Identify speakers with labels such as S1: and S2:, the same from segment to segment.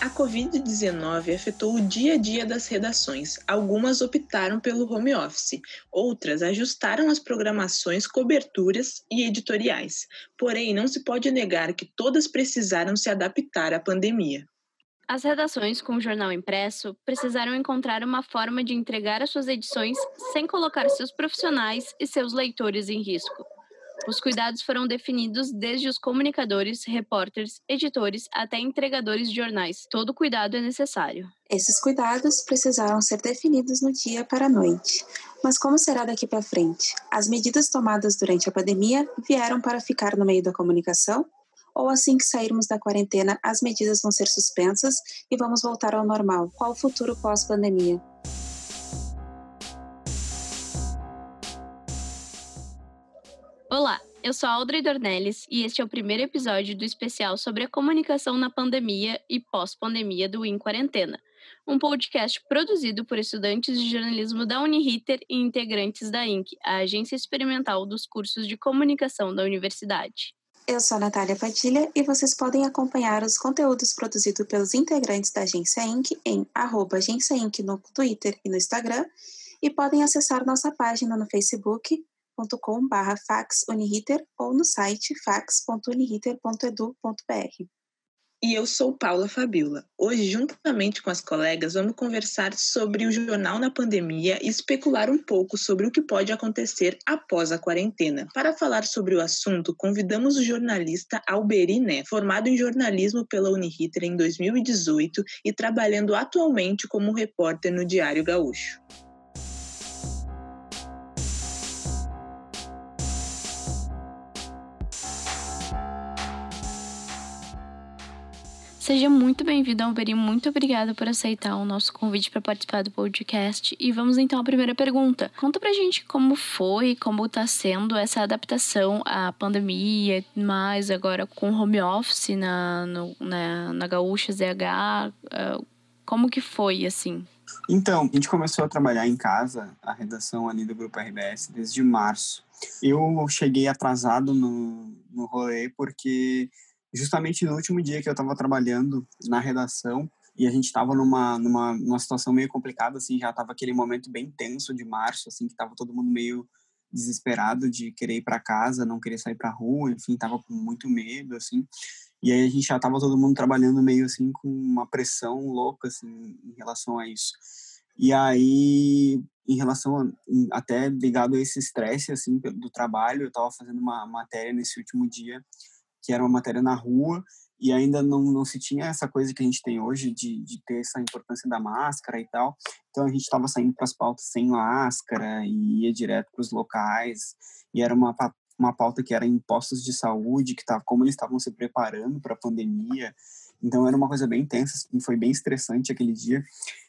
S1: A Covid-19 afetou o dia a dia das redações. Algumas optaram pelo home office, outras ajustaram as programações, coberturas e editoriais. Porém, não se pode negar que todas precisaram se adaptar à pandemia.
S2: As redações com o jornal impresso precisaram encontrar uma forma de entregar as suas edições sem colocar seus profissionais e seus leitores em risco. Os cuidados foram definidos desde os comunicadores, repórteres, editores até entregadores de jornais. Todo cuidado é necessário.
S3: Esses cuidados precisaram ser definidos no dia para a noite. Mas como será daqui para frente? As medidas tomadas durante a pandemia vieram para ficar no meio da comunicação? Ou assim que sairmos da quarentena, as medidas vão ser suspensas e vamos voltar ao normal? Qual o futuro pós-pandemia?
S2: Eu sou Audrey Dornelles e este é o primeiro episódio do especial sobre a comunicação na pandemia e pós-pandemia do In Quarentena, um podcast produzido por estudantes de jornalismo da Uniriter e integrantes da INC, a agência experimental dos cursos de comunicação da universidade.
S3: Eu sou a Natália Padilha e vocês podem acompanhar os conteúdos produzidos pelos integrantes da Agência Inc. em arroba Agência Inc. no Twitter e no Instagram e podem acessar nossa página no Facebook, fax.com.br faxuniriter ou no site fax.uniriter.edu.br.
S1: E eu sou Paula Fabiola. Hoje, juntamente com as colegas, vamos conversar sobre o jornal na pandemia e especular um pouco sobre o que pode acontecer após a quarentena. Para falar sobre o assunto, convidamos o jornalista Alberi Né, formado em jornalismo pela Uniriter em 2018 e trabalhando atualmente como repórter no Diário Gaúcho.
S2: Seja muito bem-vindo, Alberi. Muito obrigada por aceitar o nosso convite para participar do podcast. E vamos então à primeira pergunta. Conta pra gente como foi, como está sendo essa adaptação à pandemia, mais agora com home office na, no, na, na Gaúcha ZH. Uh, como que foi, assim?
S4: Então, a gente começou a trabalhar em casa, a redação ali do Grupo RBS, desde março. Eu cheguei atrasado no, no rolê porque justamente no último dia que eu estava trabalhando na redação e a gente estava numa, numa, numa situação meio complicada, assim, já estava aquele momento bem tenso de março, assim, que estava todo mundo meio desesperado de querer ir para casa, não querer sair para rua, enfim, estava com muito medo, assim. E aí a gente já estava todo mundo trabalhando meio assim com uma pressão louca, assim, em relação a isso. E aí, em relação a, até ligado a esse estresse, assim, do trabalho, eu estava fazendo uma matéria nesse último dia que era uma matéria na rua e ainda não, não se tinha essa coisa que a gente tem hoje de, de ter essa importância da máscara e tal. Então a gente estava saindo para as pautas sem máscara e ia direto para os locais. E era uma, uma pauta que era em postos de saúde, que tava, como eles estavam se preparando para a pandemia. Então era uma coisa bem intensa, assim, foi bem estressante aquele dia.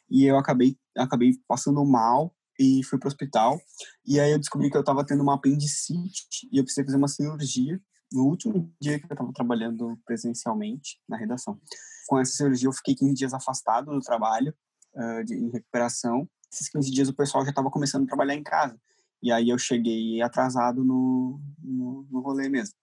S4: E eu acabei, acabei passando mal e fui para o hospital. E aí eu descobri que eu estava tendo uma apendicite e eu precisei fazer uma cirurgia no último dia que eu estava trabalhando presencialmente na redação. Com essa cirurgia, eu fiquei 15 dias afastado do trabalho, uh, de, em recuperação. Esses 15 dias, o pessoal já estava começando a trabalhar em casa. E aí eu cheguei atrasado no, no, no rolê mesmo.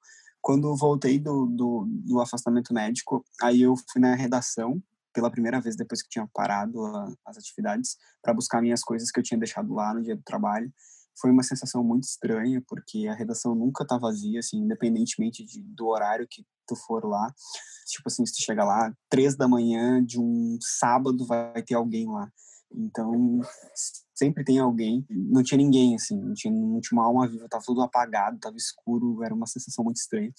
S4: Quando voltei do, do, do, afastamento médico, aí eu fui na redação pela primeira vez depois que tinha parado a, as atividades para buscar minhas coisas que eu tinha deixado lá no dia do trabalho foi uma sensação muito estranha, porque a redação nunca tá vazia, assim, independentemente de, do horário que tu for lá. Tipo assim, se tu chega lá, três da manhã de um sábado, vai ter alguém lá. Então, sempre tem alguém. Não tinha ninguém, assim, não tinha, não tinha uma alma viva, tava tudo apagado, tava escuro, era uma sensação muito estranha.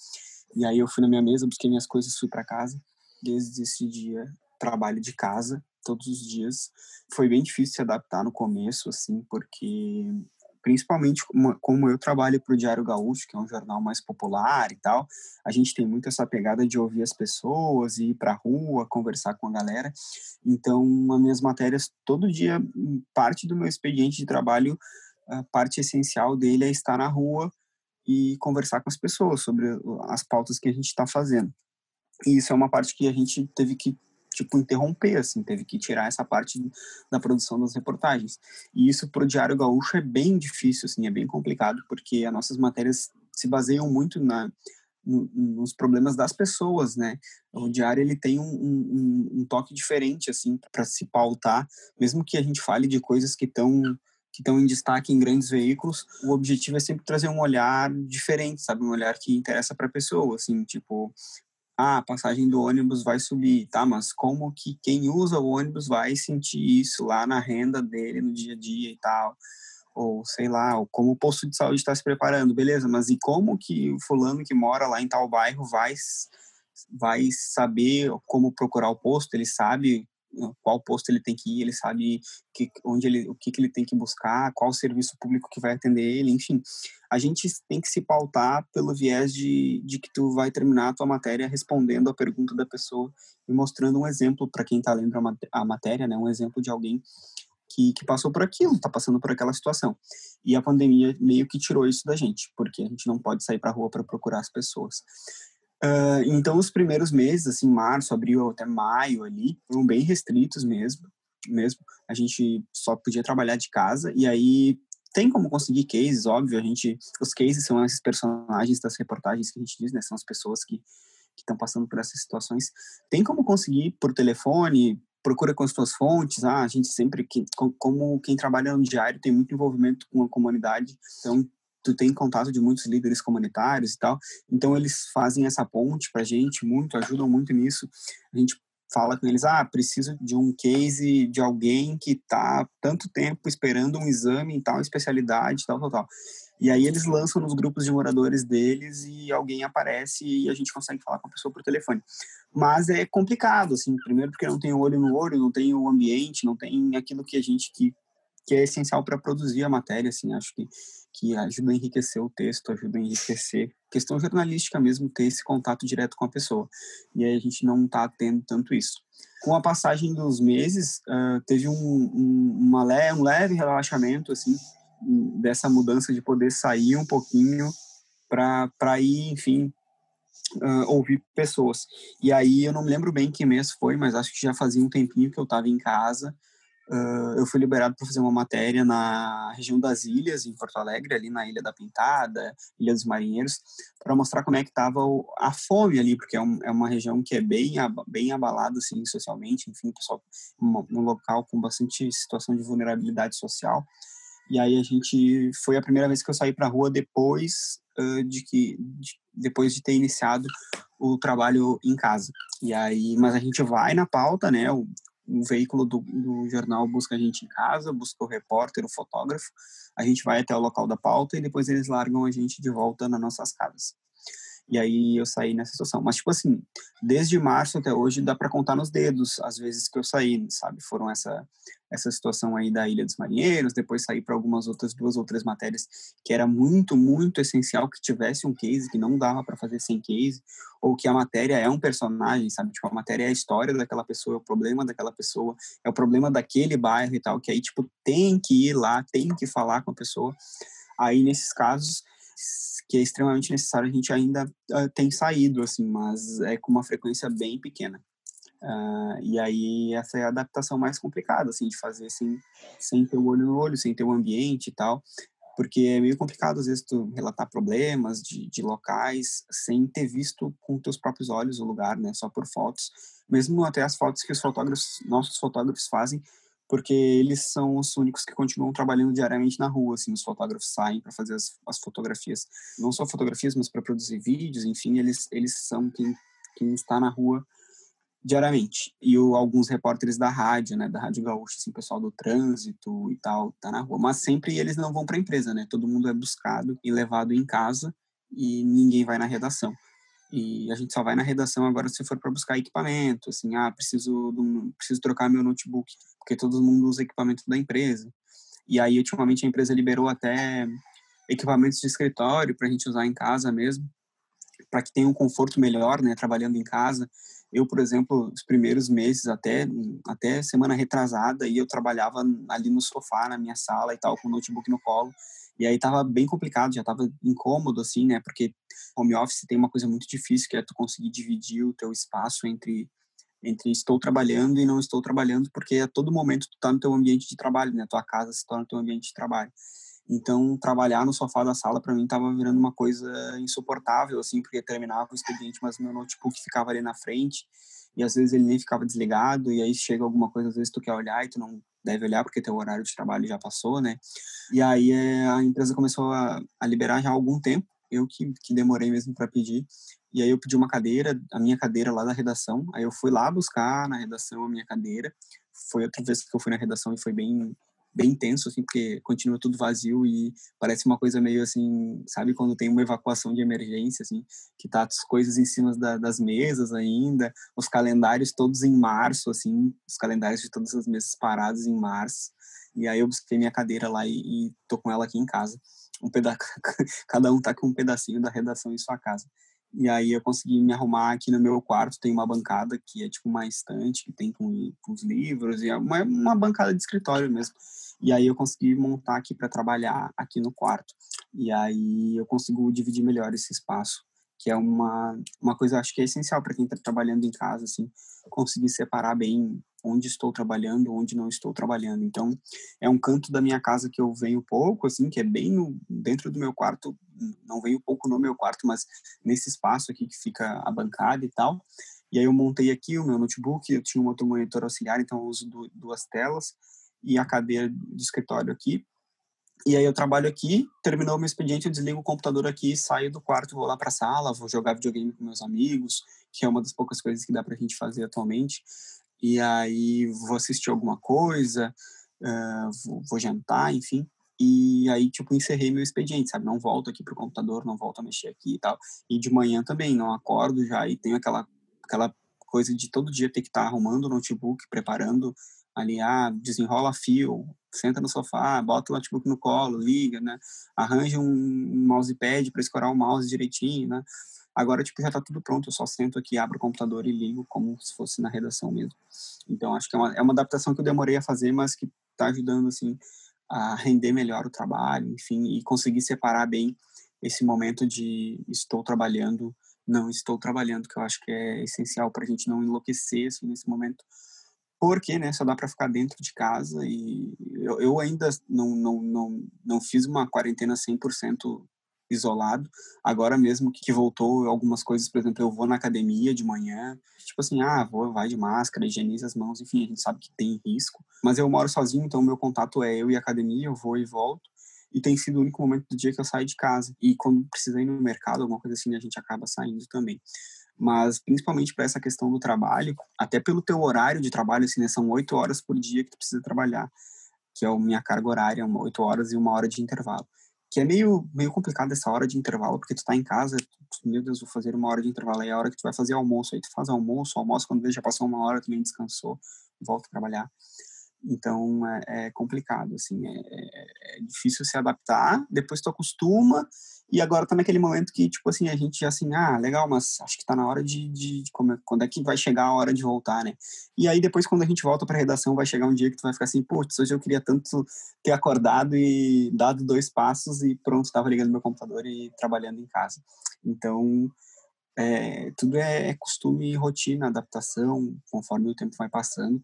S4: E aí eu fui na minha mesa, busquei minhas coisas, fui para casa. Desde esse dia, trabalho de casa todos os dias. Foi bem difícil se adaptar no começo, assim, porque principalmente como, eu trabalho para o Diário Gaúcho, que é um jornal mais popular e tal, a gente tem muito essa pegada de ouvir as pessoas, ir para a rua, conversar com a galera. Então, as minhas matérias, todo dia, parte do meu expediente de trabalho, a parte essencial dele é estar na rua e conversar com as pessoas sobre as pautas que a gente está fazendo. E isso é uma parte que a gente teve que tipo, interromper, assim, teve que tirar essa parte da produção das reportagens. E isso para o Diário Gaúcho é bem difícil, assim, é bem complicado, porque as nossas matérias se baseiam muito na, nos problemas das pessoas, né? O diário ele tem um, um, um toque diferente assim para se pautar, mesmo que a gente fale de coisas que estão que estão em destaque em grandes veículos, o objetivo é sempre trazer um olhar diferente, sabe, um olhar que interessa para a pessoa, assim, tipo, ah, a passagem do ônibus vai subir, tá? Mas como que quem usa o ônibus vai sentir isso lá na renda dele no dia a dia e tal? ou sei lá, ou como o posto de saúde está se preparando, beleza, mas e como que o fulano que mora lá em tal bairro vai vai saber como procurar o posto, ele sabe qual posto ele tem que ir, ele sabe que, onde ele, o que, que ele tem que buscar, qual serviço público que vai atender ele, enfim. A gente tem que se pautar pelo viés de, de que tu vai terminar a tua matéria respondendo a pergunta da pessoa e mostrando um exemplo para quem está lendo a, matéria, né, um exemplo de alguém que, que passou por aquilo, está passando por aquela situação. E a pandemia meio que tirou isso da gente, porque a gente não pode sair para a rua para procurar as pessoas. Uh, então, os primeiros meses, assim, março, abril até maio ali, foram bem restritos mesmo. mesmo. A gente só podia trabalhar de casa e aí tem como conseguir cases, óbvio. A gente, os cases são esses personagens das reportagens que a gente diz, né? São as pessoas que estão passando por essas situações. Tem como conseguir por telefone, procura com as suas fontes. Ah, a gente sempre, como quem trabalha no diário, tem muito envolvimento com a comunidade, então tu tem contato de muitos líderes comunitários e tal. Então eles fazem essa ponte para gente muito, ajudam muito nisso. A gente fala com eles, ah, preciso de um case de alguém que está tanto tempo esperando um exame em tal especialidade, tal, tal, tal. E aí eles lançam nos grupos de moradores deles e alguém aparece e a gente consegue falar com a pessoa por telefone. Mas é complicado, assim, primeiro porque não tem olho no olho, não tem o ambiente, não tem aquilo que a gente que, que é essencial para produzir a matéria, assim, acho que que ajuda a enriquecer o texto, ajuda a enriquecer questão jornalística mesmo, ter esse contato direto com a pessoa. E aí a gente não está tendo tanto isso. Com a passagem dos meses, uh, teve um, um, uma le um leve relaxamento, assim, dessa mudança de poder sair um pouquinho para ir, enfim, uh, ouvir pessoas. E aí eu não me lembro bem que mês foi, mas acho que já fazia um tempinho que eu estava em casa. Uh, eu fui liberado para fazer uma matéria na região das ilhas, em Porto Alegre, ali na Ilha da Pintada, Ilha dos Marinheiros, para mostrar como é que estava a fome ali, porque é, um, é, uma região que é bem, bem abalada, assim, socialmente, enfim, pessoal, um, um local com bastante situação de vulnerabilidade social. E aí a gente foi a primeira vez que eu saí para a rua depois uh, de que de, depois de ter iniciado o trabalho em casa. E aí, mas a gente vai na pauta, né? O, o veículo do, do, jornal busca a gente em casa, busca o repórter, o fotógrafo. A gente vai até o local da pauta e depois eles largam a gente de volta nas nossas casas. E aí eu saí nessa situação. Mas, tipo assim, desde março até hoje dá para contar nos dedos as vezes que eu saí, sabe? Foram essa essa situação aí da Ilha dos Marinheiros, depois saí para algumas outras, duas outras matérias que era muito, muito essencial que tivesse um case, que não dava para fazer sem case, ou que a matéria é um personagem, sabe? Tipo, a matéria é a história daquela pessoa, é o problema daquela pessoa, é o problema daquele bairro e tal, que aí, tipo, tem que ir lá, tem que falar com a pessoa. Aí, nesses casos, que é extremamente necessário, a gente ainda uh, tem saído, assim, mas é com uma frequência bem pequena. Uh, e aí essa é a adaptação mais complicada, assim, de fazer sem, sem ter o olho no olho, sem ter o ambiente e tal, porque é meio complicado às vezes tu relatar problemas de, de locais sem ter visto com teus próprios olhos o lugar, né, só por fotos, mesmo até as fotos que os fotógrafos, nossos fotógrafos fazem, porque eles são os únicos que continuam trabalhando diariamente na rua, assim, os fotógrafos saem para fazer as, as, fotografias, não só fotografias, mas para produzir vídeos, enfim, eles, eles são quem, quem está na rua diariamente. E o, alguns repórteres da rádio, né, da Rádio Gaúcha, assim, pessoal do trânsito e tal, tá na rua, mas sempre eles não vão para a empresa, né, todo mundo é buscado e levado em casa e ninguém vai na redação. E a gente só vai na redação agora se for para buscar equipamento, assim, ah, preciso, um, preciso trocar meu notebook, porque todo mundo usa equipamento da empresa. E aí, ultimamente, a empresa liberou até equipamentos de escritório para a gente usar em casa mesmo, para que tenha um conforto melhor, né, trabalhando em casa. Eu, por exemplo, os primeiros meses, até, até semana retrasada, e eu trabalhava ali no sofá, na minha sala e tal, com o notebook no colo, e aí tava bem complicado, já tava incômodo, assim, né? Porque home office tem uma coisa muito difícil, que é tu conseguir dividir o teu espaço entre entre estou trabalhando e não estou trabalhando, porque a todo momento tu tá no teu ambiente de trabalho, né? Tua casa se torna teu ambiente de trabalho. Então, trabalhar no sofá da sala para mim estava virando uma coisa insuportável, assim, porque terminava o expediente, mas meu notebook ficava ali na frente e às vezes ele nem ficava desligado e aí chega alguma coisa, às vezes tu quer olhar e tu não deve olhar porque teu horário de trabalho já passou, né? E aí eh, a empresa começou a, a liberar já há algum tempo, eu que, que demorei mesmo para pedir, e aí eu pedi uma cadeira, a minha cadeira lá da redação, aí eu fui lá buscar na redação a minha cadeira, foi outra vez que eu fui na redação e foi bem bem intenso, assim, porque continua tudo vazio e parece uma coisa meio assim, sabe, quando tem uma evacuação de emergência, assim, que tá as coisas em cima da, das mesas ainda, os calendários todos em março, assim, os calendários de todas as mesas parados em março, e aí eu busquei minha cadeira lá e, e tô com ela aqui em casa. Um peda cada um tá com um pedacinho da redação em sua casa. E aí eu consegui me arrumar aqui no meu quarto, tem uma bancada que é tipo uma estante, que tem com, com os livros, e é uma, uma bancada de escritório mesmo. E aí eu consegui montar aqui para trabalhar aqui no quarto. E aí eu consigo dividir melhor esse espaço, que é uma, uma coisa acho que é essencial para quem está trabalhando em casa, assim, conseguir separar bem onde estou trabalhando, onde não estou trabalhando. Então, é um canto da minha casa que eu venho pouco, assim, que é bem no, dentro do meu quarto, não venho pouco no meu quarto, mas nesse espaço aqui que fica a bancada e tal. E aí eu montei aqui o meu notebook, eu tinha um outro monitor auxiliar, então eu uso duas telas e a cadeira de escritório aqui. E aí eu trabalho aqui, terminou o meu expediente, eu desligo o computador aqui, saio do quarto, vou lá para a sala, vou jogar videogame com meus amigos, que é uma das poucas coisas que dá para a gente fazer atualmente e aí vou assistir alguma coisa, uh, vou, vou, jantar, enfim. E aí, tipo, encerrei meu expediente, sabe? Não volto aqui pro computador, não volto a mexer aqui e tal. E de manhã também, não acordo já e tenho aquela, aquela coisa de todo dia ter que estar tá arrumando o notebook, preparando ali, ah, desenrola fio, senta no sofá, bota o notebook no colo, liga, né? Arranja um, mousepad para escorar o mouse direitinho, né? Agora, tipo, já tá tudo pronto, eu só sento aqui, abro o computador e ligo como se fosse na redação mesmo. Então, acho que é uma, é uma adaptação que eu demorei a fazer, mas que tá ajudando, assim, a render melhor o trabalho, enfim, e conseguir separar bem esse momento de estou trabalhando, não estou trabalhando, que eu acho que é essencial para a gente não enlouquecer, assim, nesse momento, porque, né, só dá para ficar dentro de casa e eu, eu ainda não, não, não, não fiz uma quarentena 100% isolado. Agora mesmo que voltou algumas coisas, por exemplo, eu vou na academia de manhã, tipo assim, ah, vou, vai de máscara, higieniza as mãos, enfim, a gente sabe que tem risco. Mas eu moro sozinho, então meu contato é eu e a academia, eu vou e volto. E tem sido o único momento do dia que eu saio de casa. E quando precisa ir no mercado, alguma coisa assim, a gente acaba saindo também mas principalmente para essa questão do trabalho, até pelo teu horário de trabalho, assim, né, são oito horas por dia que tu precisa trabalhar, que é a minha carga horária, oito horas e uma hora de intervalo que é meio, meio complicado essa hora de intervalo, porque tu tá em casa, tu, meu Deus, vou fazer uma hora de intervalo, aí é a hora que tu vai fazer almoço, aí tu faz almoço, almoço, quando vê já passou uma hora, tu nem descansou, volta a trabalhar. Então, é, é complicado, assim, é, é, é difícil se adaptar, depois tu acostuma, e agora tá naquele momento que, tipo assim, a gente já assim, ah, legal, mas acho que tá na hora de, de, de como é, quando é que vai chegar a hora de voltar, né? E aí depois quando a gente volta pra redação, vai chegar um dia que tu vai ficar assim, putz, hoje eu queria tanto ter acordado e dado dois passos e pronto, tava ligando meu computador e trabalhando em casa. Então, é, tudo é, é costume, rotina, adaptação, conforme o tempo vai passando.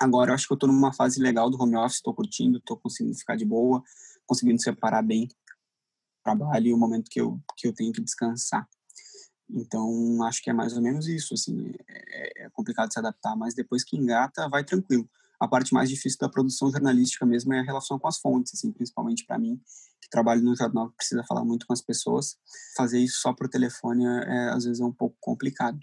S4: Agora, eu acho que eu tô numa fase legal do home office, tô curtindo, tô conseguindo ficar de boa, conseguindo separar bem trabalho e o momento que eu, que eu tenho que descansar. Então, acho que é mais ou menos isso, assim, é, é complicado se adaptar, mas depois que engata, vai tranquilo. A parte mais difícil da produção jornalística mesmo é a relação com as fontes, assim, principalmente para mim, que trabalho no jornal, que precisa falar muito com as pessoas. Fazer isso só por telefone, é, às vezes, é um pouco complicado.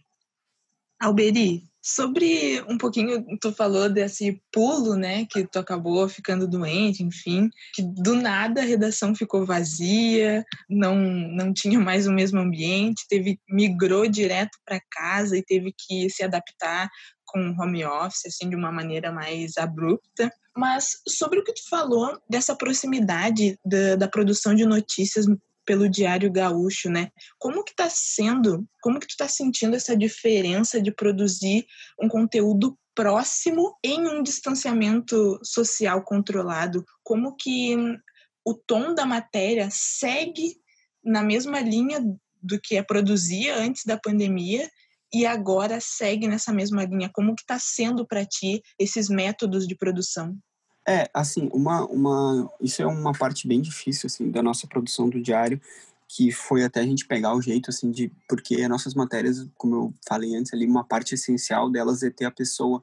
S1: Alberi, sobre um pouquinho, tu falou desse pulo, né, que tu acabou ficando doente, enfim, que do nada a redação ficou vazia, não não tinha mais o mesmo ambiente, teve migrou direto para casa e teve que se adaptar com home office assim de uma maneira mais abrupta. Mas sobre o que tu falou dessa proximidade da, da produção de notícias pelo Diário Gaúcho, né? Como que tá sendo, como que tu tá sentindo essa diferença de produzir um conteúdo próximo em um distanciamento social controlado? Como que o tom da matéria segue na mesma linha do que é produzia antes da pandemia e agora segue nessa mesma linha? Como que está sendo para ti esses métodos de produção?
S4: É, assim, uma, uma, isso é uma parte bem difícil, assim, da nossa produção do diário, que foi até a gente pegar o jeito, assim, de, porque as nossas matérias, como eu falei antes ali, uma parte essencial delas é ter a pessoa,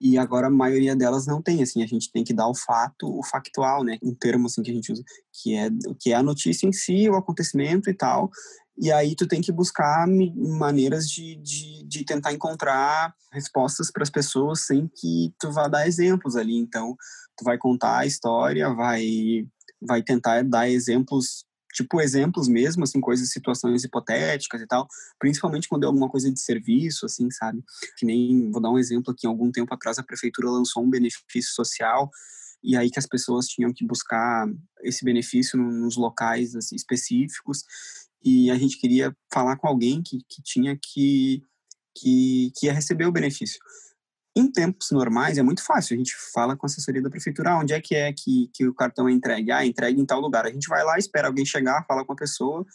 S4: e agora a maioria delas não tem, assim, a gente tem que dar o fato, o factual, né, um termo, assim, que a gente usa, que é, que é a notícia em si, o acontecimento e tal, e aí tu tem que buscar maneiras de, de, de tentar encontrar respostas para as pessoas sem que tu vá dar exemplos ali. Então, tu vai contar a história, vai, vai tentar dar exemplos, tipo exemplos mesmo, assim, coisas, situações hipotéticas e tal, principalmente quando é alguma coisa de serviço, assim, sabe? Que nem, vou dar um exemplo aqui, algum tempo atrás a prefeitura lançou um benefício social e aí que as pessoas tinham que buscar esse benefício nos locais assim, específicos e a gente queria falar com alguém que, que tinha que, que, que ia receber o benefício. Em tempos normais é muito fácil, a gente fala com a assessoria da prefeitura, ah, onde é que é que, que o cartão é entregue? Ah, entregue em tal lugar. A gente vai lá, espera alguém chegar, fala com a pessoa,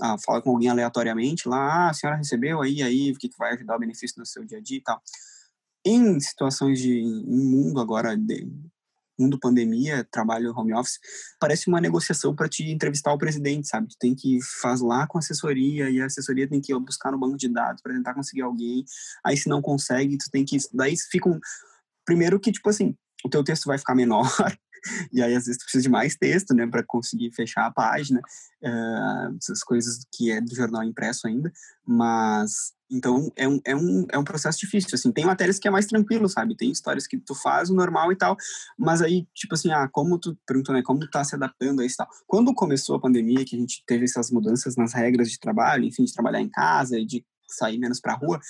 S4: ah, fala com alguém aleatoriamente lá, ah, a senhora recebeu aí, aí, o que, que vai ajudar o benefício no seu dia a dia e tal. Em situações de em mundo agora de, mundo pandemia, trabalho home office, parece uma negociação para te entrevistar o presidente, sabe? Tu tem que fazer lá com assessoria e a assessoria tem que ir buscar no banco de dados para tentar conseguir alguém. Aí se não consegue, tu tem que daí fica um primeiro que tipo assim, o teu texto vai ficar menor. E aí às vezes tu precisa de mais texto, né, para conseguir fechar a página, uh, essas coisas que é do jornal impresso ainda, mas então, é um, é, um, é um processo difícil, assim, tem matérias que é mais tranquilo, sabe, tem histórias que tu faz o normal e tal, mas aí, tipo assim, ah, como tu, perguntou, né, como tu tá se adaptando a isso tal. Quando começou a pandemia, que a gente teve essas mudanças nas regras de trabalho, enfim, de trabalhar em casa e de sair menos para a rua,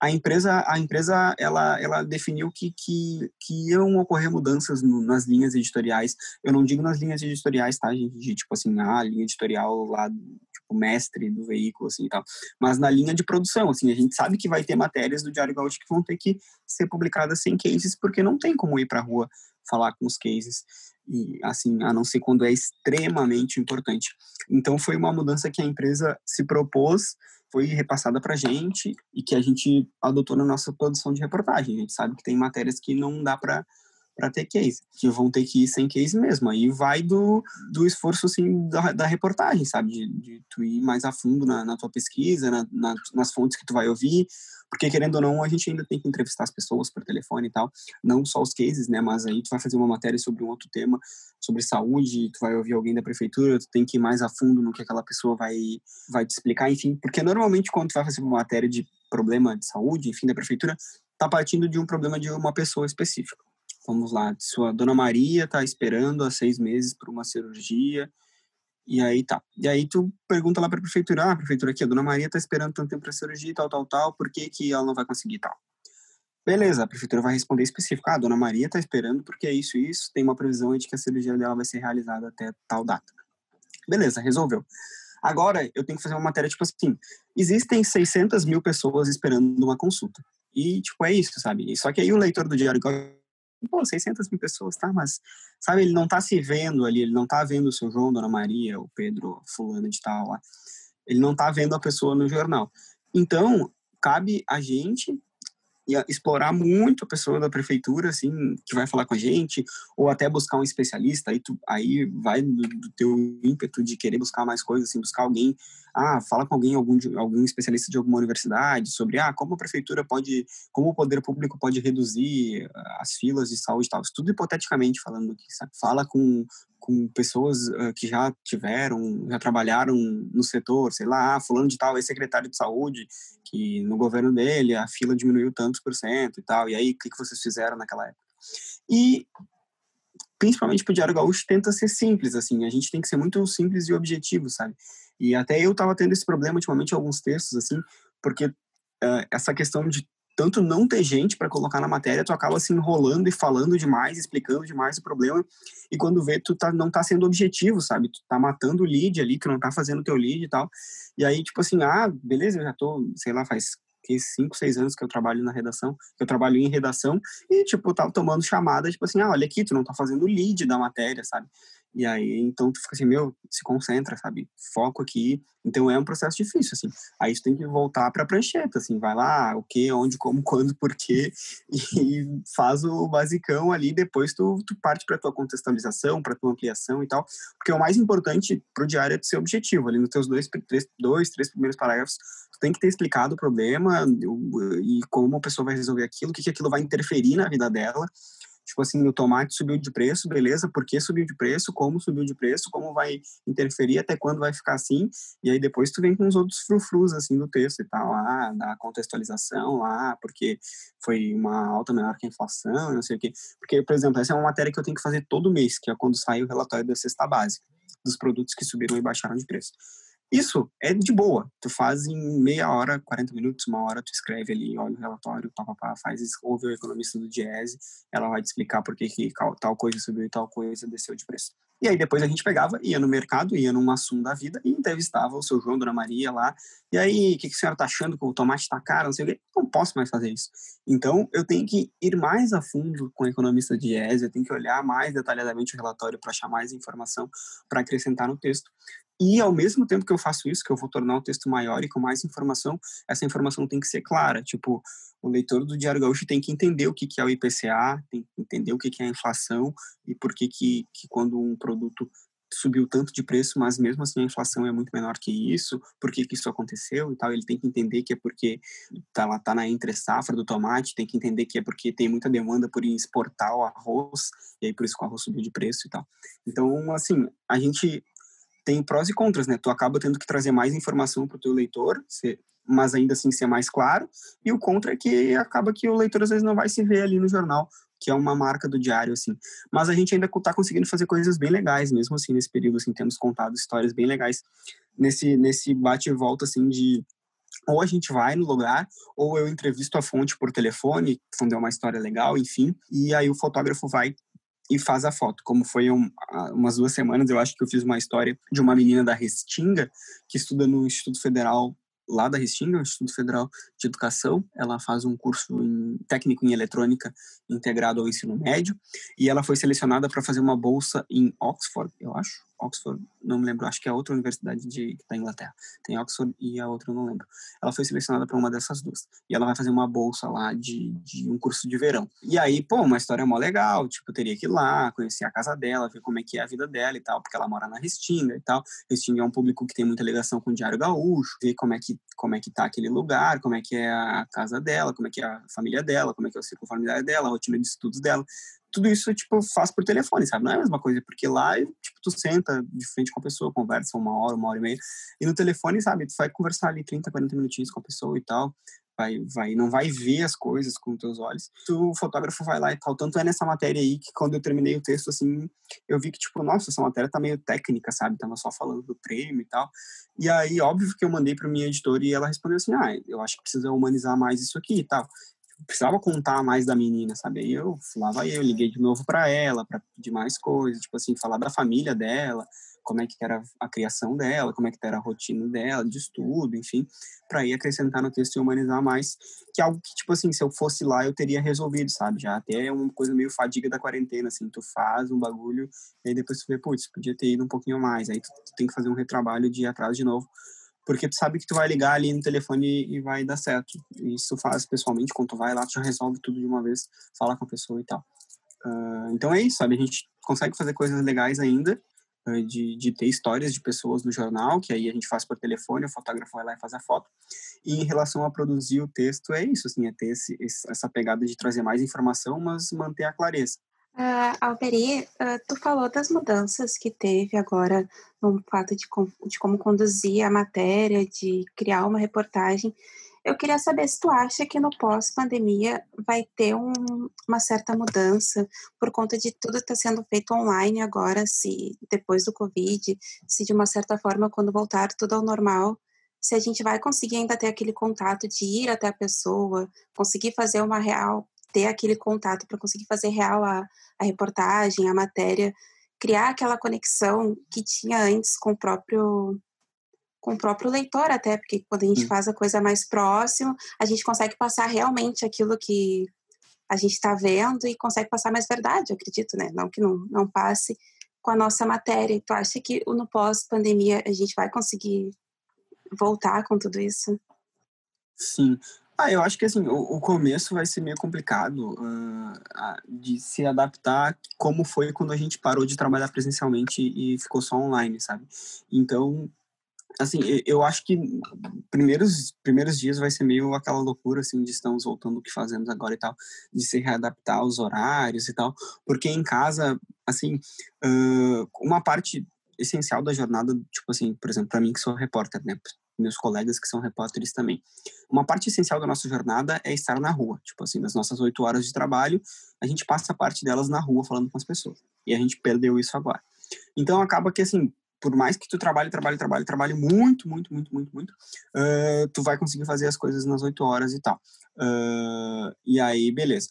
S4: a empresa, a empresa ela, ela definiu que, que, que iam ocorrer mudanças no, nas linhas editoriais. Eu não digo nas linhas editoriais, tá, gente? De, tipo assim, a ah, linha editorial lá, tipo, mestre do veículo, assim, e tal. Mas na linha de produção, assim, a gente sabe que vai ter matérias do Diário Gaúcho que vão ter que ser publicadas sem cases, porque não tem como ir para a rua falar com os cases e assim, a não ser quando é extremamente importante. Então foi uma mudança que a empresa se propôs foi repassada para a gente e que a gente adotou na nossa produção de reportagem. A gente sabe que tem matérias que não dá para para ter case, que vão ter que ir sem case mesmo. Aí vai do, do esforço, assim, da, da reportagem, sabe? De, de tu ir mais a fundo na, na tua pesquisa, na, na, nas fontes que tu vai ouvir, porque querendo ou não, a gente ainda tem que entrevistar as pessoas por telefone e tal, não só os cases, né? Mas aí tu vai fazer uma matéria sobre um outro tema, sobre saúde, tu vai ouvir alguém da prefeitura, tu tem que ir mais a fundo no que aquela pessoa vai, vai te explicar, enfim, porque normalmente quando tu vai fazer uma matéria de problema de saúde, enfim, da prefeitura, tá partindo de um problema de uma pessoa específica. Vamos lá, sua dona Maria está esperando há seis meses por uma cirurgia, e aí tá. E aí tu pergunta lá para a prefeitura, ah, a prefeitura aqui, a dona Maria está esperando tanto tempo para cirurgia, tal, tal, tal, por que, que ela não vai conseguir tal? Beleza, a prefeitura vai responder específico, ah, a dona Maria está esperando porque é isso e isso, tem uma previsão de que a cirurgia dela vai ser realizada até tal data. Beleza, resolveu. Agora, eu tenho que fazer uma matéria, tipo assim, existem 600 mil pessoas esperando uma consulta. E, tipo, é isso, sabe? Só que aí o leitor do Diário pô, 600 mil pessoas, tá? Mas, sabe, ele não tá se vendo ali, ele não tá vendo o seu João, Dona Maria, o Pedro, fulano de tal lá. Ele não tá vendo a pessoa no jornal. Então, cabe a gente explorar muito a pessoa da prefeitura, assim, que vai falar com a gente, ou até buscar um especialista, aí, tu, aí vai do, do teu ímpeto de querer buscar mais coisas, assim, buscar alguém ah, fala com alguém, algum, algum especialista de alguma universidade sobre, ah, como a prefeitura pode, como o poder público pode reduzir as filas de saúde e tal. Tudo hipoteticamente falando aqui, sabe? Fala com, com pessoas uh, que já tiveram, já trabalharam no setor, sei lá, ah, fulano de tal, ex-secretário de saúde, que no governo dele a fila diminuiu tantos por cento e tal, e aí o que, que vocês fizeram naquela época? E principalmente para o Diário Gaúcho tenta ser simples, assim, a gente tem que ser muito simples e objetivo, sabe? E até eu estava tendo esse problema ultimamente em alguns textos, assim, porque uh, essa questão de tanto não ter gente para colocar na matéria, tu acaba se enrolando e falando demais, explicando demais o problema, e quando vê, tu tá, não tá sendo objetivo, sabe? Tu tá matando o lead ali, tu não tá fazendo teu lead e tal. E aí, tipo assim, ah, beleza, eu já tô, sei lá, faz que cinco, seis anos que eu trabalho na redação, que eu trabalho em redação, e, tipo, tava tomando chamada, tipo assim, ah, olha aqui, tu não tá fazendo lead da matéria, sabe? E aí, então tu fica assim, meu, se concentra, sabe? Foco aqui. Então é um processo difícil, assim. Aí tu tem que voltar pra prancheta, assim, vai lá, o que, onde, como, quando, por quê, e faz o basicão ali, depois tu, tu parte pra tua contextualização, pra tua ampliação e tal. Porque o mais importante pro diário é ter seu objetivo. Ali nos teus dois, três, dois, três primeiros parágrafos, tu tem que ter explicado o problema e como a pessoa vai resolver aquilo, o que, que aquilo vai interferir na vida dela Tipo assim, o tomate subiu de preço, beleza, por que subiu de preço, como subiu de preço, como vai interferir, até quando vai ficar assim, e aí depois tu vem com os outros frufrus, assim, do texto e tal, lá, da contextualização lá, porque foi uma alta menor que a inflação, não sei o quê. Porque, por exemplo, essa é uma matéria que eu tenho que fazer todo mês, que é quando sai o relatório da cesta básica, dos produtos que subiram e baixaram de preço. Isso é de boa. Tu faz em meia hora, 40 minutos, uma hora, tu escreve ali, olha o relatório, papapá, faz, ouve o economista do Diese, ela vai te explicar por que, que tal coisa subiu e tal coisa desceu de preço. E aí depois a gente pegava, ia no mercado, ia num assunto da vida e entrevistava o seu João, Dona Maria lá. E aí, o que, que a senhora tá achando que o tomate tá caro? Não sei o quê. Não posso mais fazer isso. Então, eu tenho que ir mais a fundo com o economista de IES, eu tenho que olhar mais detalhadamente o relatório para achar mais informação para acrescentar no texto. E ao mesmo tempo que eu faço isso, que eu vou tornar o texto maior e com mais informação, essa informação tem que ser clara. Tipo, o leitor do Diário Gaúcho tem que entender o que, é o IPCA, tem que entender o que, é a inflação e por que, que, que quando um produto subiu tanto de preço, mas mesmo assim a inflação é muito menor que isso, por que, que isso aconteceu e tal. Ele tem que entender que é porque tá, lá tá na entre safra do tomate, tem que entender que é porque tem muita demanda por exportar o arroz, e aí por isso que o arroz subiu de preço e tal. Então, assim, a gente tem prós e contras, né? Tu acaba tendo que trazer mais informação para o teu leitor, mas ainda assim ser mais claro. E o contra é que acaba que o leitor às vezes não vai se ver ali no jornal, que é uma marca do diário, assim. Mas a gente ainda está conseguindo fazer coisas bem legais, mesmo assim, nesse período, assim, temos contado histórias bem legais nesse, nesse bate e volta, assim, de ou a gente vai no lugar, ou eu entrevisto a fonte por telefone, quando é uma história legal, enfim, e aí o fotógrafo vai e faz a foto. Como foi um, umas duas semanas, eu acho que eu fiz uma história de uma menina da Restinga, que estuda no Instituto Federal lá da Restinga, Instituto Federal de Educação. Ela faz um curso em, técnico em eletrônica integrado ao ensino médio e ela foi selecionada para fazer uma bolsa em Oxford, eu acho, Oxford, não me lembro, acho que é outra universidade de, da Inglaterra. Tem Oxford e a outra eu não lembro. Ela foi selecionada para uma dessas duas. E ela vai fazer uma bolsa lá de, de um curso de verão. E aí, pô, uma história mó legal, tipo, teria que ir lá, conhecer a casa dela, ver como é que é a vida dela e tal, porque ela mora na Restinga e tal. Restinga é um público que tem muita ligação com o Diário Gaúcho, ver como é que, como é que tá aquele lugar, como é que é a casa dela, como é que é a família dela, como é que é a circunformidade dela, a rotina de estudos dela tudo isso, tipo, faz por telefone, sabe? Não é a mesma coisa, porque lá, tipo, tu senta de frente com a pessoa, conversa uma hora, uma hora e meia, e no telefone, sabe, tu vai conversar ali 30, 40 minutinhos com a pessoa e tal, vai, vai, não vai ver as coisas com teus olhos. Tu, o fotógrafo vai lá e tal. Tanto é nessa matéria aí que quando eu terminei o texto, assim, eu vi que, tipo, nossa, essa matéria tá meio técnica, sabe? Tava só falando do prêmio e tal. E aí, óbvio que eu mandei pra minha editora e ela respondeu assim, ah, eu acho que precisa humanizar mais isso aqui e tal precisava contar mais da menina, sabe? Aí eu vai eu, liguei de novo para ela, para pedir mais coisas, tipo assim, falar da família dela, como é que era a criação dela, como é que era a rotina dela, de estudo, enfim, para ir acrescentar no texto e humanizar mais, que é algo que, tipo assim, se eu fosse lá, eu teria resolvido, sabe? Já até é uma coisa meio fadiga da quarentena, assim, tu faz um bagulho, e aí depois tu vê, putz, podia ter ido um pouquinho mais, aí tu, tu tem que fazer um retrabalho de ir atrás de novo, porque tu sabe que tu vai ligar ali no telefone e vai dar certo. Isso faz pessoalmente, quando tu vai lá, tu já resolve tudo de uma vez, fala com a pessoa e tal. Uh, então é isso, sabe? A gente consegue fazer coisas legais ainda, uh, de, de ter histórias de pessoas no jornal, que aí a gente faz por telefone, o fotógrafo vai lá e faz a foto. E em relação a produzir o texto, é isso, assim, é ter esse, essa pegada de trazer mais informação, mas manter a clareza.
S3: Uh, Alberi, uh, tu falou das mudanças que teve agora no fato de, com, de como conduzir a matéria, de criar uma reportagem. Eu queria saber se tu acha que no pós-pandemia vai ter um, uma certa mudança por conta de tudo estar tá sendo feito online agora, se depois do Covid, se de uma certa forma, quando voltar tudo ao normal, se a gente vai conseguir ainda ter aquele contato de ir até a pessoa, conseguir fazer uma real ter aquele contato para conseguir fazer real a, a reportagem, a matéria, criar aquela conexão que tinha antes com o próprio com o próprio leitor até, porque quando a gente faz a coisa mais próximo, a gente consegue passar realmente aquilo que a gente está vendo e consegue passar mais verdade, eu acredito, né? Não que não, não passe, com a nossa matéria. Tu acha que no pós-pandemia a gente vai conseguir voltar com tudo isso?
S4: Sim. Ah, eu acho que assim, o, o começo vai ser meio complicado uh, de se adaptar como foi quando a gente parou de trabalhar presencialmente e ficou só online, sabe? Então, assim, eu acho que primeiros primeiros dias vai ser meio aquela loucura assim de estamos voltando o que fazemos agora e tal, de se readaptar aos horários e tal, porque em casa, assim, uh, uma parte essencial da jornada, tipo assim, por exemplo, para mim que sou repórter, né, meus colegas que são repórteres também. Uma parte essencial da nossa jornada é estar na rua. Tipo assim, nas nossas oito horas de trabalho, a gente passa parte delas na rua falando com as pessoas. E a gente perdeu isso agora. Então acaba que assim, por mais que tu trabalhe, trabalhe, trabalhe, trabalhe muito, muito, muito, muito, muito, uh, tu vai conseguir fazer as coisas nas oito horas e tal. Uh, e aí, beleza.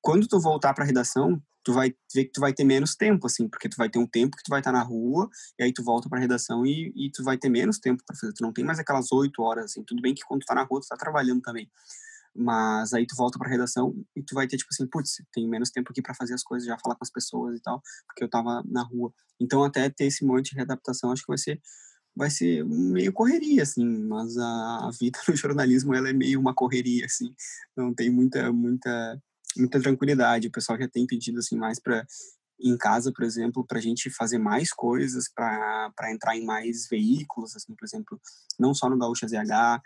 S4: Quando tu voltar para a redação, tu vai ver que tu vai ter menos tempo, assim, porque tu vai ter um tempo que tu vai estar na rua, e aí tu volta pra redação e, e tu vai ter menos tempo para fazer. Tu não tem mais aquelas oito horas, assim. Tudo bem que quando tu tá na rua, tu tá trabalhando também. Mas aí tu volta pra redação e tu vai ter, tipo assim, putz, tem menos tempo aqui para fazer as coisas, já falar com as pessoas e tal, porque eu tava na rua. Então, até ter esse monte de readaptação, acho que vai ser vai ser meio correria, assim, mas a, a vida no jornalismo, ela é meio uma correria, assim, não tem muita, muita muita tranquilidade. O pessoal já tem pedido assim mais para em casa, por exemplo, para a gente fazer mais coisas, para entrar em mais veículos, assim, por exemplo, não só no Gaúcha ZH,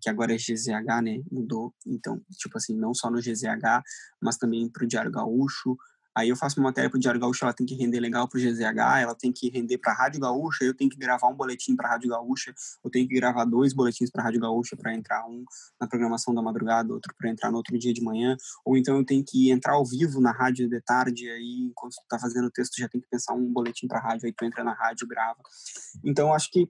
S4: que agora é GZH, né, mudou, então, tipo assim, não só no GZH, mas também para o Diário Gaúcho, Aí eu faço uma matéria para o Diário Gaúcho, ela tem que render legal para o GZH, ela tem que render para a Rádio Gaúcha, eu tenho que gravar um boletim para a Rádio Gaúcha, eu tenho que gravar dois boletins para a Rádio Gaúcha para entrar um na programação da madrugada, outro para entrar no outro dia de manhã, ou então eu tenho que entrar ao vivo na rádio de tarde, aí enquanto tu tá fazendo o texto já tem que pensar um boletim para a rádio, aí tu entra na rádio, grava. Então acho que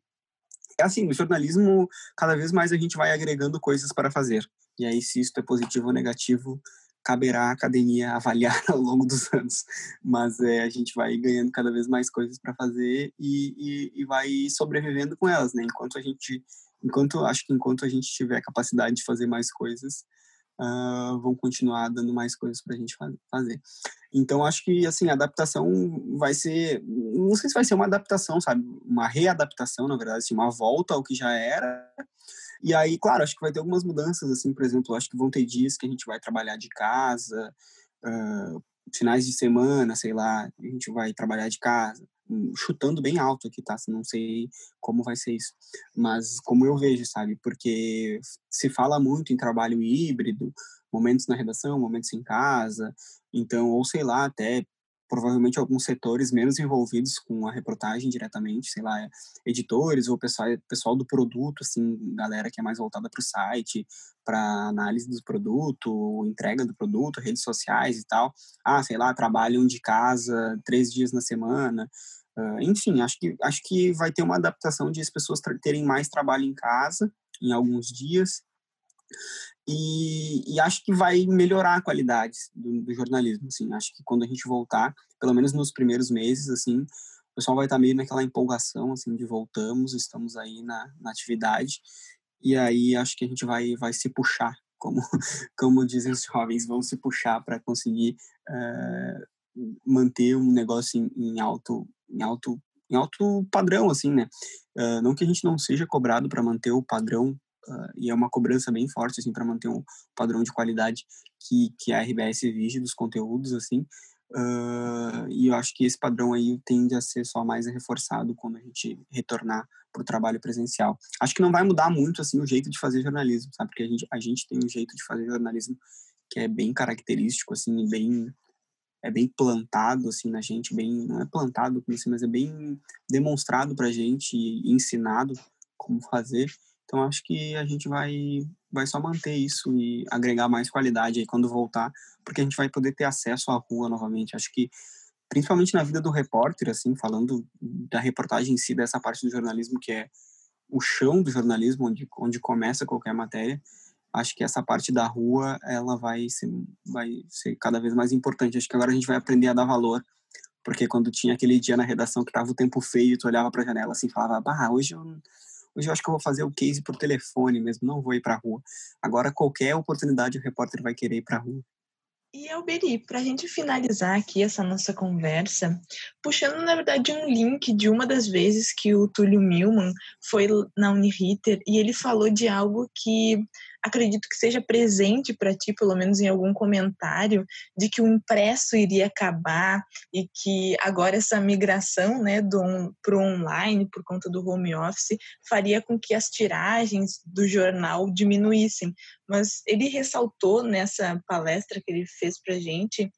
S4: é assim, no jornalismo, cada vez mais a gente vai agregando coisas para fazer. E aí, se isso é positivo ou negativo, caberá à academia avaliar ao longo dos anos, mas é, a gente vai ganhando cada vez mais coisas para fazer e, e, e, vai sobrevivendo com elas, né? Enquanto a gente, enquanto acho que enquanto a gente tiver capacidade de fazer mais coisas, uh, vão continuar dando mais coisas para a gente fazer. Então acho que assim a adaptação vai ser, não sei se vai ser uma adaptação, sabe, uma readaptação na verdade, assim, uma volta ao que já era e aí, claro, acho que vai ter algumas mudanças, assim, por exemplo, acho que vão ter dias que a gente vai trabalhar de casa, uh, finais de semana, sei lá, a gente vai trabalhar de casa, hum, chutando bem alto aqui, tá? Não sei como vai ser isso, mas como eu vejo, sabe? Porque se fala muito em trabalho híbrido, momentos na redação, momentos em casa, então, ou sei lá, até provavelmente alguns setores menos envolvidos com a reportagem diretamente, sei lá, editores ou pessoal, pessoal do produto, assim, galera que é mais voltada para o site, para análise do produto, entrega do produto, redes sociais e tal. Ah, sei lá, trabalham de casa três dias na semana. Uh, enfim, acho que, acho que vai ter uma adaptação de as pessoas terem mais trabalho em casa em alguns dias e, e, acho que vai melhorar a qualidade do, do, jornalismo, assim, acho que quando a gente voltar, pelo menos nos primeiros meses, assim, o pessoal vai estar meio naquela empolgação, assim, de voltamos, estamos aí na, na atividade, e aí acho que a gente vai, vai se puxar, como, como dizem os jovens, vão se puxar para conseguir uh, manter um negócio em, em, alto, em alto em alto padrão, assim, né? Uh, não que a gente não seja cobrado para manter o padrão uh, e é uma cobrança bem forte assim para manter um padrão de qualidade que, que a RBS exige dos conteúdos assim. Uh, e eu acho que esse padrão aí tende a ser só mais reforçado quando a gente retornar para o trabalho presencial. Acho que não vai mudar muito assim o jeito de fazer jornalismo sabe? Porque a gente a gente tem um jeito de fazer jornalismo que é bem característico assim bem é bem plantado assim na gente bem não é plantado assim, mas é bem demonstrado para gente e ensinado como fazer então acho que a gente vai vai só manter isso e agregar mais qualidade aí quando voltar, porque a gente vai poder ter acesso à rua novamente. Acho que principalmente na vida do repórter, assim, falando da reportagem em si, dessa parte do jornalismo que é o chão do jornalismo, onde, onde começa qualquer matéria, acho que essa parte da rua, ela vai ser, vai ser cada vez mais importante. Acho que agora a gente vai aprender a dar valor, porque quando tinha aquele dia na redação que tava o tempo feio, tu olhava para a janela assim, falava, bah, hoje eu Hoje eu acho que eu vou fazer o case por telefone mesmo, não vou ir para rua. Agora, qualquer oportunidade, o repórter vai querer ir para rua.
S1: E Alberi, para a gente finalizar aqui essa nossa conversa, puxando na verdade um link de uma das vezes que o Túlio Milman foi na Uniriter e ele falou de algo que acredito que seja presente para ti, pelo menos em algum comentário, de que o impresso iria acabar e que agora essa migração né, para o online, por conta do home office, faria com que as tiragens do jornal diminuíssem. Mas ele ressaltou nessa palestra que ele fez para gente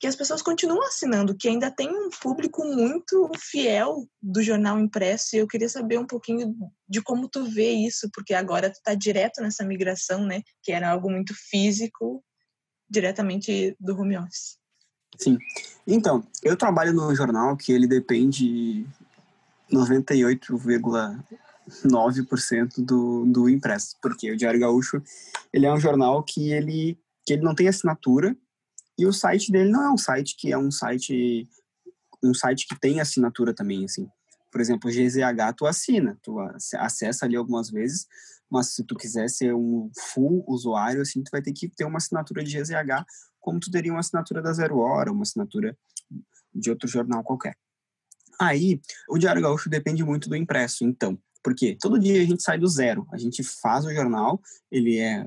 S1: que as pessoas continuam assinando, que ainda tem um público muito fiel do jornal impresso. E eu queria saber um pouquinho de como tu vê isso, porque agora tu está direto nessa migração, né? Que era algo muito físico, diretamente do home office.
S4: Sim. Então, eu trabalho num jornal que ele depende 98,9% do, do impresso, porque o Diário Gaúcho ele é um jornal que ele, que ele não tem assinatura, e o site dele não é um site que é um site um site que tem assinatura também, assim. Por exemplo, o GZH tu assina, tu acessa ali algumas vezes, mas se tu quiser ser um full usuário, assim, tu vai ter que ter uma assinatura de GZH, como tu teria uma assinatura da Zero Hora, uma assinatura de outro jornal qualquer. Aí, o Diário Gaúcho depende muito do impresso, então. Porque todo dia a gente sai do zero, a gente faz o jornal, ele é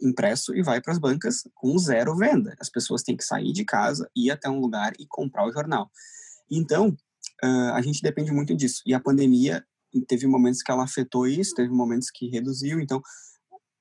S4: impresso e vai para as bancas com zero venda. As pessoas têm que sair de casa, ir até um lugar e comprar o jornal. Então, uh, a gente depende muito disso. E a pandemia teve momentos que ela afetou isso, teve momentos que reduziu. Então,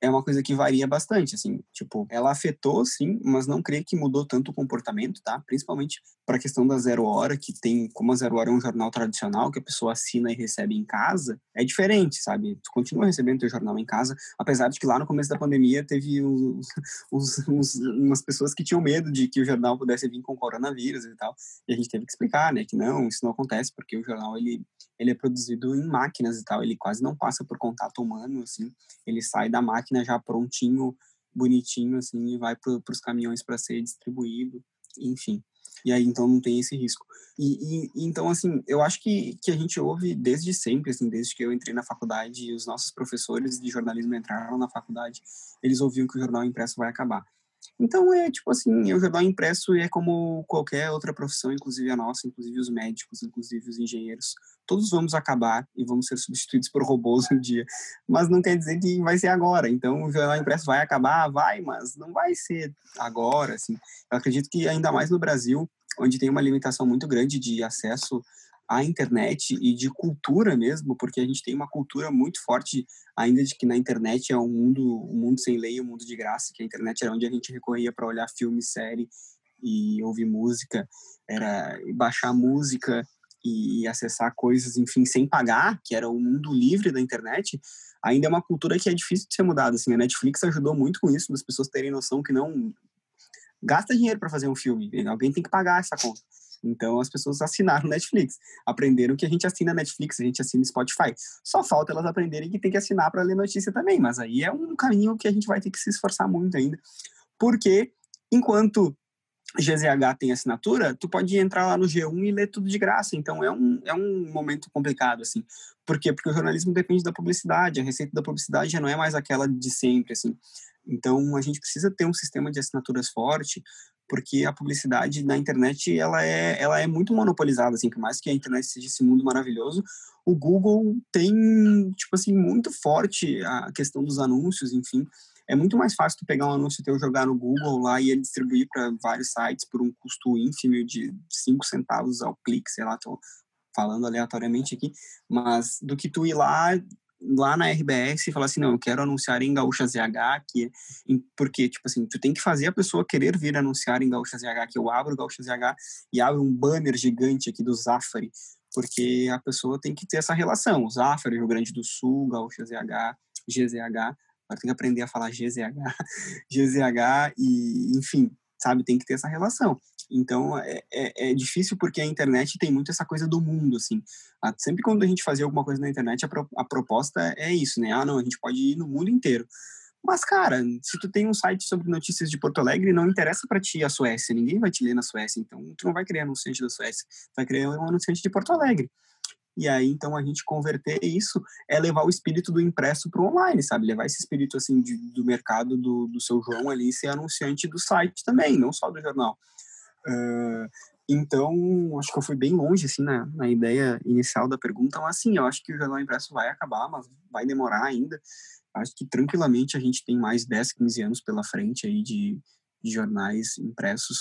S4: é uma coisa que varia bastante, assim, tipo, ela afetou, sim, mas não creio que mudou tanto o comportamento, tá? Principalmente para a questão da Zero Hora, que tem, como a Zero Hora é um jornal tradicional, que a pessoa assina e recebe em casa, é diferente, sabe? Tu continua recebendo teu jornal em casa, apesar de que lá no começo da pandemia teve uns, uns, uns, umas pessoas que tinham medo de que o jornal pudesse vir com coronavírus e tal, e a gente teve que explicar, né, que não, isso não acontece, porque o jornal, ele, ele é produzido em máquinas e tal, ele quase não passa por contato humano, assim, ele sai da máquina já prontinho, bonitinho, assim, e vai para os caminhões para ser distribuído, enfim. E aí, então, não tem esse risco. E, e, então, assim, eu acho que, que a gente ouve desde sempre, assim, desde que eu entrei na faculdade e os nossos professores de jornalismo entraram na faculdade, eles ouviam que o jornal impresso vai acabar. Então é tipo assim, o jornal impresso é como qualquer outra profissão, inclusive a nossa, inclusive os médicos, inclusive os engenheiros. Todos vamos acabar e vamos ser substituídos por robôs um dia, mas não quer dizer que vai ser agora. Então o jornal impresso vai acabar, vai, mas não vai ser agora, assim. Eu acredito que ainda mais no Brasil, onde tem uma limitação muito grande de acesso à internet e de cultura mesmo, porque a gente tem uma cultura muito forte ainda de que na internet é um mundo, um mundo sem lei, um mundo de graça, que a internet era onde a gente recorria para olhar filme, série e ouvir música, era baixar música e acessar coisas, enfim, sem pagar, que era o mundo livre da internet, ainda é uma cultura que é difícil de ser mudada, assim, a Netflix ajudou muito com isso, das pessoas terem noção que não gasta dinheiro para fazer um filme, alguém tem que pagar essa conta. Então as pessoas assinaram Netflix, aprenderam que a gente assina Netflix, a gente assina Spotify. Só falta elas aprenderem que tem que assinar para ler notícia também, mas aí é um caminho que a gente vai ter que se esforçar muito ainda, porque enquanto GZH tem assinatura, tu pode entrar lá no G1 e ler tudo de graça. Então é um, é um momento complicado, assim. Por quê? Porque o jornalismo depende da publicidade. A receita da publicidade já não é mais aquela de sempre, assim. Então a gente precisa ter um sistema de assinaturas forte, porque a publicidade na internet ela é, ela é muito monopolizada, assim, por mais que a internet seja esse mundo maravilhoso, o Google tem, tipo assim, muito forte a questão dos anúncios, enfim, é muito mais fácil tu pegar um anúncio teu, jogar no Google lá e ele distribuir para vários sites por um custo ínfimo de 5 centavos ao clique, sei lá, tô falando aleatoriamente aqui, mas do que tu ir lá lá na RBS e falar assim, não, eu quero anunciar em Gaúcha ZH, que, porque, tipo assim, tu tem que fazer a pessoa querer vir anunciar em Gaúcha ZH, que eu abro o Gaúcha ZH e abro um banner gigante aqui do Zafari, porque a pessoa tem que ter essa relação, o Zafari, Rio Grande do Sul, Gaúcha ZH, GZH, agora tem que aprender a falar GZH, GZH e, enfim, sabe, tem que ter essa relação. Então, é, é, é, difícil porque a internet tem muito essa coisa do mundo, assim. Ah, sempre quando a gente fazia alguma coisa na internet, a, pro, a proposta é isso, né? Ah, não, a gente pode ir no mundo inteiro. Mas, cara, se tu tem um site sobre notícias de Porto Alegre, não interessa para ti a Suécia, ninguém vai te ler na Suécia, então tu não vai criar anunciante da Suécia, tu vai criar um anunciante de Porto Alegre. E aí, então, a gente converter isso é levar o espírito do impresso para o online, sabe? Levar esse espírito, assim, de, do mercado do, do seu João ali, ser anunciante do site também, não só do jornal. Uh, então, acho que eu fui bem longe, assim, na, na ideia inicial da pergunta, mas, assim, eu acho que o jornal impresso vai acabar, mas vai demorar ainda. Acho que, tranquilamente, a gente tem mais 10, 15 anos pela frente aí de, de jornais impressos.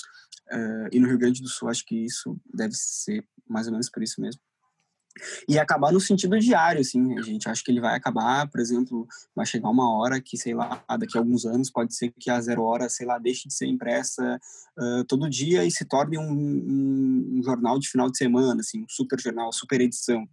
S4: Uh, e no Rio Grande do Sul, acho que isso deve ser mais ou menos por isso mesmo e acabar no sentido diário, assim, gente acha que ele vai acabar, por exemplo, vai chegar uma hora que, sei lá, daqui a alguns anos pode ser que a zero hora, sei lá, deixe de ser impressa uh, todo dia e se torne um, um, um, jornal de final de semana, assim, um super jornal, super edição,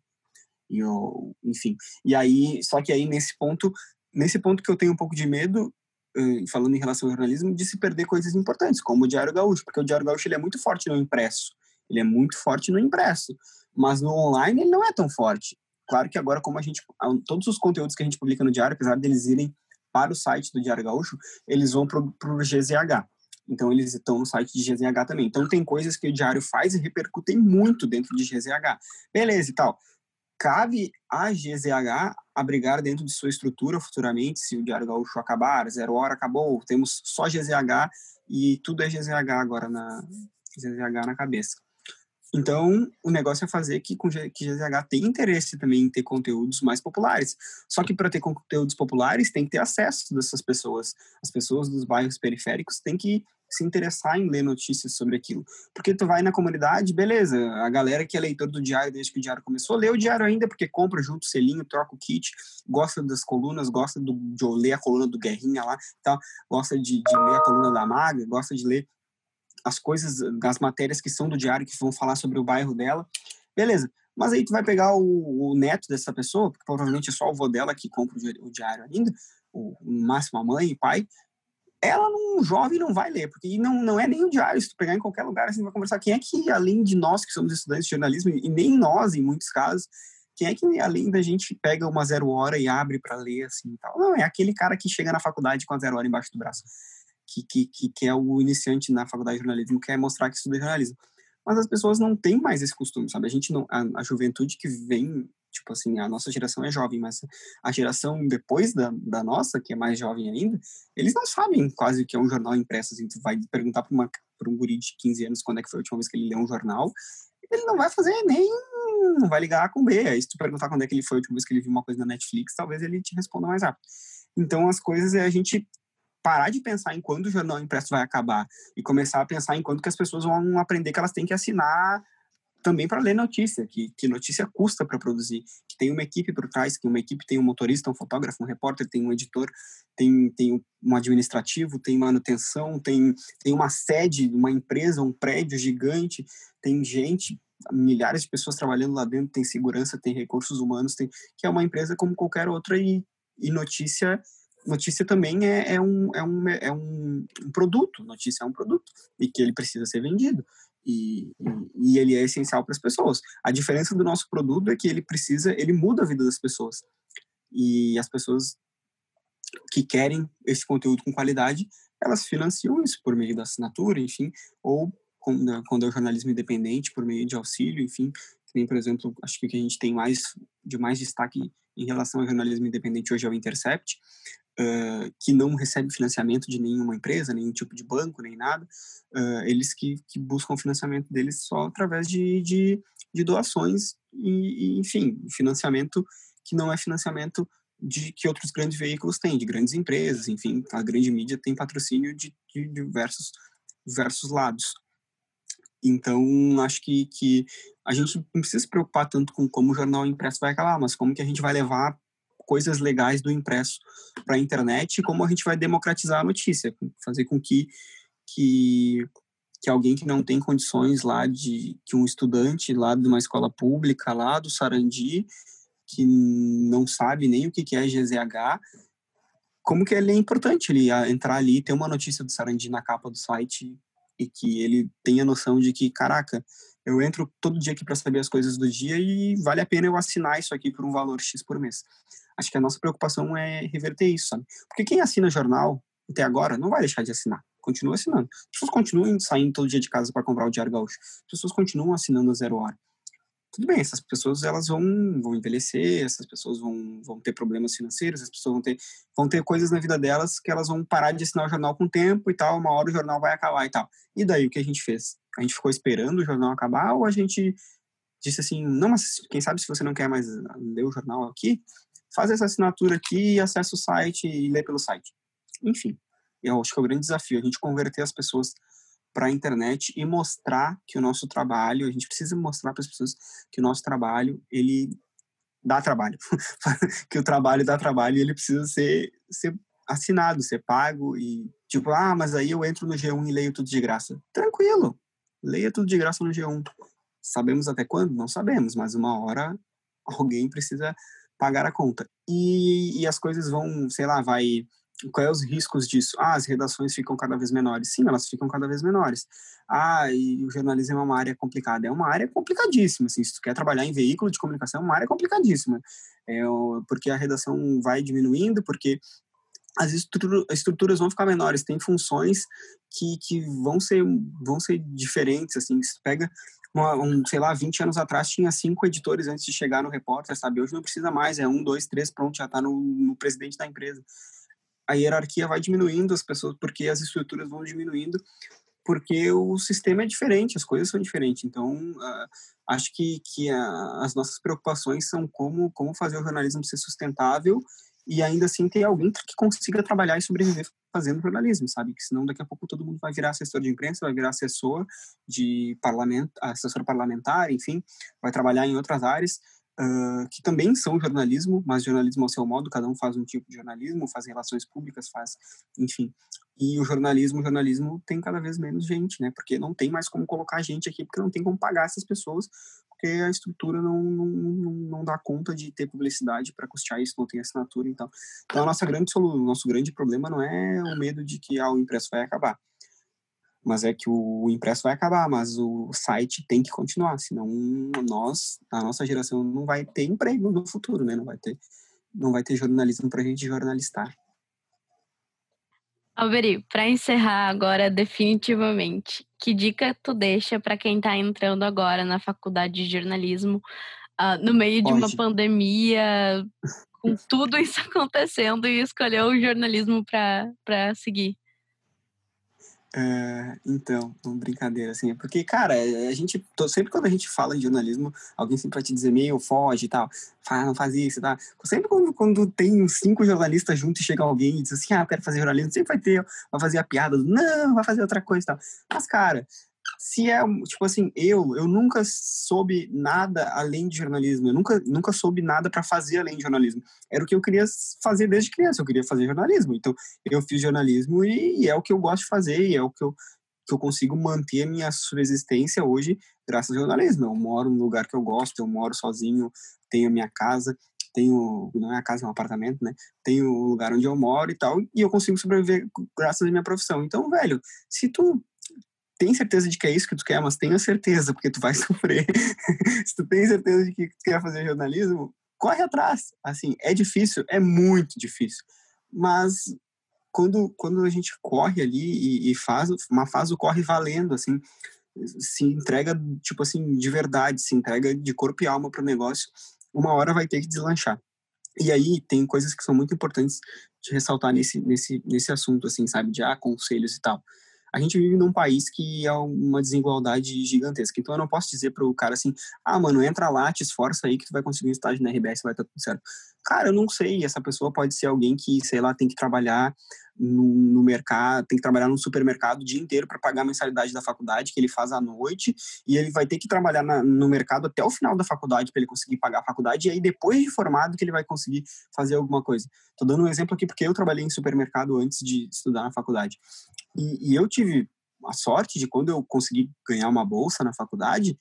S4: e eu, enfim, e aí, só que aí nesse ponto, nesse ponto que eu tenho um pouco de medo, uh, falando em relação ao jornalismo, de se perder coisas importantes, como o Diário Gaúcho, porque o Diário Gaúcho ele é muito forte no impresso, ele é muito forte no impresso, mas no online ele não é tão forte. Claro que agora, como a gente, todos os conteúdos que a gente publica no Diário, apesar deles irem para o site do Diário Gaúcho, eles vão para o GZH. Então, eles estão no site de GZH também. Então, tem coisas que o Diário faz e repercutem muito dentro de GZH. Beleza e tal. Cabe a GZH abrigar dentro de sua estrutura futuramente, se o Diário Gaúcho acabar, zero hora acabou, temos só GZH e tudo é GZH agora na GZH na cabeça. Então, o negócio é fazer que, que GZH tenha interesse também em ter conteúdos mais populares. Só que para ter conteúdos populares, tem que ter acesso dessas pessoas. As pessoas dos bairros periféricos têm que se interessar em ler notícias sobre aquilo. Porque tu vai na comunidade, beleza, a galera que é leitor do diário desde que o diário começou, lê o diário ainda porque compra junto o selinho, troca o kit, gosta das colunas, gosta do, de ler a coluna do Guerrinha lá, tá? gosta de, de ler a coluna da Maga, gosta de ler as coisas, as matérias que são do diário, que vão falar sobre o bairro dela, beleza. Mas aí tu vai pegar o, o neto dessa pessoa, porque provavelmente é só o avô dela que compra o diário ainda, o, máximo a mãe e pai, ela não jovem não vai ler, porque não, não é nem o diário, se tu pegar em qualquer lugar, assim, vai conversar, quem é que, além de nós que somos estudantes de jornalismo, e nem nós, em muitos casos, quem é que, além da gente, pega uma zero hora e abre para ler, assim, tal? Não, é aquele cara que chega na faculdade com a zero hora embaixo do braço que, que, que é o iniciante na faculdade de jornalismo, quer mostrar que estuda jornalismo. Mas as pessoas não têm mais esse costume, sabe? A gente não, a, a juventude que vem, tipo assim, a nossa geração é jovem, mas a geração depois da, da nossa, que é mais jovem ainda, eles não sabem quase o que é um jornal impresso. Assim, tu vai perguntar para um guri de 15 anos quando é que foi a última vez que ele leu um jornal, ele não vai fazer nem não vai ligar com B. Aí se tu perguntar quando é que ele foi a última vez que ele viu uma coisa na Netflix, talvez ele te responda mais rápido. Então as coisas é a gente parar de pensar em quando o jornal impresso vai acabar e começar a pensar em quando que as pessoas vão aprender que elas têm que assinar também para ler notícia, que, que notícia custa para produzir, que tem uma equipe por trás, que uma equipe tem um motorista, um fotógrafo, um repórter, tem um editor, tem, tem um administrativo, tem manutenção, tem, tem uma sede, uma empresa, um prédio gigante, tem gente, milhares de pessoas trabalhando lá dentro, tem segurança, tem recursos humanos, tem que é uma empresa como qualquer outra e, e notícia notícia também é, é, um, é, um, é um, produto, notícia é um produto e que ele precisa ser vendido. E, e, e ele é essencial para as pessoas. A diferença do nosso produto é que ele precisa, ele muda a vida das pessoas. E as pessoas que querem esse conteúdo com qualidade, elas financiam isso por meio da assinatura, enfim, ou quando é o jornalismo independente, por meio de auxílio, enfim, nem, por exemplo, acho que o que a gente tem mais de mais destaque em relação ao jornalismo independente hoje é o Intercept, que não recebe financiamento de nenhuma empresa, nenhum tipo de banco, nem nada, uh, eles que, que, buscam financiamento deles só através de, de, de doações e, e, enfim, financiamento que não é financiamento de que outros grandes veículos têm, de grandes empresas, enfim, a grande mídia tem patrocínio de, de diversos, diversos lados. Então, acho que, que a gente não precisa se preocupar tanto com como o jornal impresso vai acabar, mas como que a gente vai levar coisas legais do impresso para a internet e como a gente vai democratizar a notícia, fazer com que, que, que alguém que não tem condições lá de que um estudante lá de uma escola pública lá do Sarandi que não sabe nem o que é GZH, como que ele é importante ele entrar ali ter uma notícia do Sarandi na capa do site e que ele tenha noção de que, caraca, eu entro todo dia aqui para saber as coisas do dia e vale a pena eu assinar isso aqui por um valor X por mês. Acho que a nossa preocupação é reverter isso, sabe? Porque quem assina jornal até agora não vai deixar de assinar. Continua assinando. As pessoas continuam saindo todo dia de casa para comprar o Diário Gaúcho. As pessoas continuam assinando a Zero Hora. Tudo bem, essas pessoas elas vão, vão envelhecer, essas pessoas vão, vão ter problemas financeiros, essas pessoas vão ter, vão ter coisas na vida delas que elas vão parar de assinar o jornal com o tempo e tal, uma hora o jornal vai acabar e tal. E daí o que a gente fez? A gente ficou esperando o jornal acabar ou a gente disse assim, não, mas quem sabe se você não quer mais ler o jornal aqui, faz essa assinatura aqui, acessa o site e lê pelo site. Enfim, eu acho que é o grande desafio, a gente converter as pessoas para a internet e mostrar que o nosso trabalho, a gente precisa mostrar para as pessoas que o nosso trabalho, ele dá trabalho. que o trabalho dá trabalho e ele precisa ser, ser assinado, ser pago e tipo, ah, mas aí eu entro no G1 e leio tudo de graça. Tranquilo, leia tudo de graça no G1. Sabemos até quando? Não sabemos, mas uma hora alguém precisa pagar a conta. E, e as coisas vão, sei lá, vai quais é os riscos disso? Ah, as redações ficam cada vez menores. Sim, elas ficam cada vez menores. Ah, e o jornalismo é uma área complicada. É uma área complicadíssima. Assim, se tu quer trabalhar em veículo de comunicação, é uma área complicadíssima. É, porque a redação vai diminuindo, porque as estruturas vão ficar menores. Tem funções que, que vão, ser, vão ser diferentes. Assim, se pega uma, um, sei lá, 20 anos atrás tinha cinco editores antes de chegar no repórter, sabe? Hoje não precisa mais, é um, dois, três, pronto, já está no, no presidente da empresa a hierarquia vai diminuindo as pessoas, porque as estruturas vão diminuindo, porque o sistema é diferente, as coisas são diferentes. Então, uh, acho que, que a, as nossas preocupações são como, como fazer o jornalismo ser sustentável e ainda assim ter alguém que consiga trabalhar e sobreviver fazendo jornalismo, sabe? Que senão daqui a pouco todo mundo vai virar assessor de imprensa, vai virar assessor de parlamento, assessor parlamentar, enfim, vai trabalhar em outras áreas que também são jornalismo, mas jornalismo ao seu modo, cada um faz um tipo de jornalismo, faz relações públicas, faz, enfim. E o jornalismo, o jornalismo tem cada vez menos gente, né? Porque não tem mais como colocar gente aqui, porque não tem como pagar essas pessoas, porque a estrutura não, não, não, não dá conta de ter publicidade para custear isso, não tem assinatura, então. Então, a nossa grande, o nosso grande problema não é o medo de que ah, o impresso vai acabar mas é que o impresso vai acabar, mas o site tem que continuar, senão nós, a nossa geração não vai ter emprego no futuro, né? Não vai ter, não vai ter jornalismo para a gente jornalistar.
S2: Alberi, para encerrar agora definitivamente, que dica tu deixa para quem está entrando agora na faculdade de jornalismo, uh, no meio de uma pandemia, com tudo isso acontecendo e escolheu o jornalismo para seguir?
S4: É, então, uma brincadeira, assim, é porque, cara, é, a gente, sempre quando a gente fala em jornalismo, alguém sempre vai te dizer, meio, foge e tal, fala, não faz isso e tal. Sempre quando, quando tem cinco jornalistas juntos e chega alguém e diz assim, ah, eu quero fazer jornalismo, sempre vai ter, vai fazer a piada, não, vai fazer outra coisa e tal. Mas, cara, se é, tipo assim, eu, eu nunca soube nada além de jornalismo, eu nunca, nunca soube nada para fazer além de jornalismo. Era o que eu queria fazer desde criança, eu queria fazer jornalismo. Então, eu fiz jornalismo e, e é o que eu gosto de fazer, e é o que eu, que eu consigo manter a minha subsistência hoje graças ao jornalismo. Eu moro num lugar que eu gosto, eu moro sozinho, tenho a minha casa, tenho, não é a casa, é um apartamento, né? Tenho o lugar onde eu moro e tal, e eu consigo sobreviver graças à minha profissão. Então, velho, se tu tem certeza de que é isso que tu quer, mas tenha certeza, porque tu vai sofrer. Se tu tem certeza de que tu quer fazer jornalismo, corre atrás. Assim, é difícil, é muito difícil. Mas quando, quando a gente corre ali e, e faz, uma faz o corre valendo, assim, se entrega, tipo assim, de verdade, se entrega de corpo e alma para o negócio, uma hora vai ter que deslanchar. E aí tem coisas que são muito importantes de ressaltar nesse, nesse, nesse assunto, assim, sabe, de ah, conselhos e tal a gente vive num país que é uma desigualdade gigantesca. Então eu não posso dizer para o cara assim, ah, mano, entra lá, te esforça aí que tu vai conseguir um estágio na RBS, vai estar tudo certo. Cara, eu não sei, essa pessoa pode ser alguém que, sei lá, tem que trabalhar no, no mercado, tem que trabalhar no supermercado o dia inteiro para pagar a mensalidade da faculdade que ele faz à noite, e ele vai ter que trabalhar na, no mercado até o final da faculdade para ele conseguir pagar a faculdade, e aí depois de formado que ele vai conseguir fazer alguma coisa. Tô dando um exemplo aqui porque eu trabalhei em supermercado antes de estudar na faculdade. E, e eu tive a sorte de quando eu consegui ganhar uma bolsa na faculdade,